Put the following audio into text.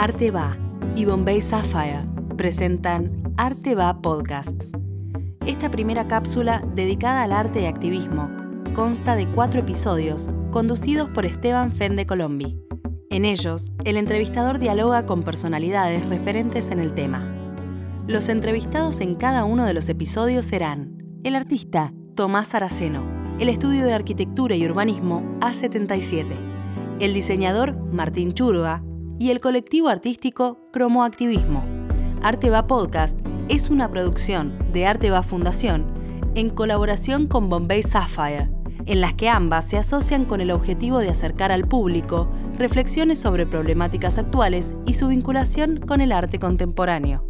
Arte Va y Bombay Sapphire presentan Arte Va Podcast. Esta primera cápsula, dedicada al arte y activismo, consta de cuatro episodios conducidos por Esteban Fende Colombi. En ellos, el entrevistador dialoga con personalidades referentes en el tema. Los entrevistados en cada uno de los episodios serán el artista Tomás Araceno, el estudio de arquitectura y urbanismo A77, el diseñador Martín Churga y el colectivo artístico Cromoactivismo. Arte Va Podcast es una producción de Arte Va Fundación en colaboración con Bombay Sapphire, en las que ambas se asocian con el objetivo de acercar al público reflexiones sobre problemáticas actuales y su vinculación con el arte contemporáneo.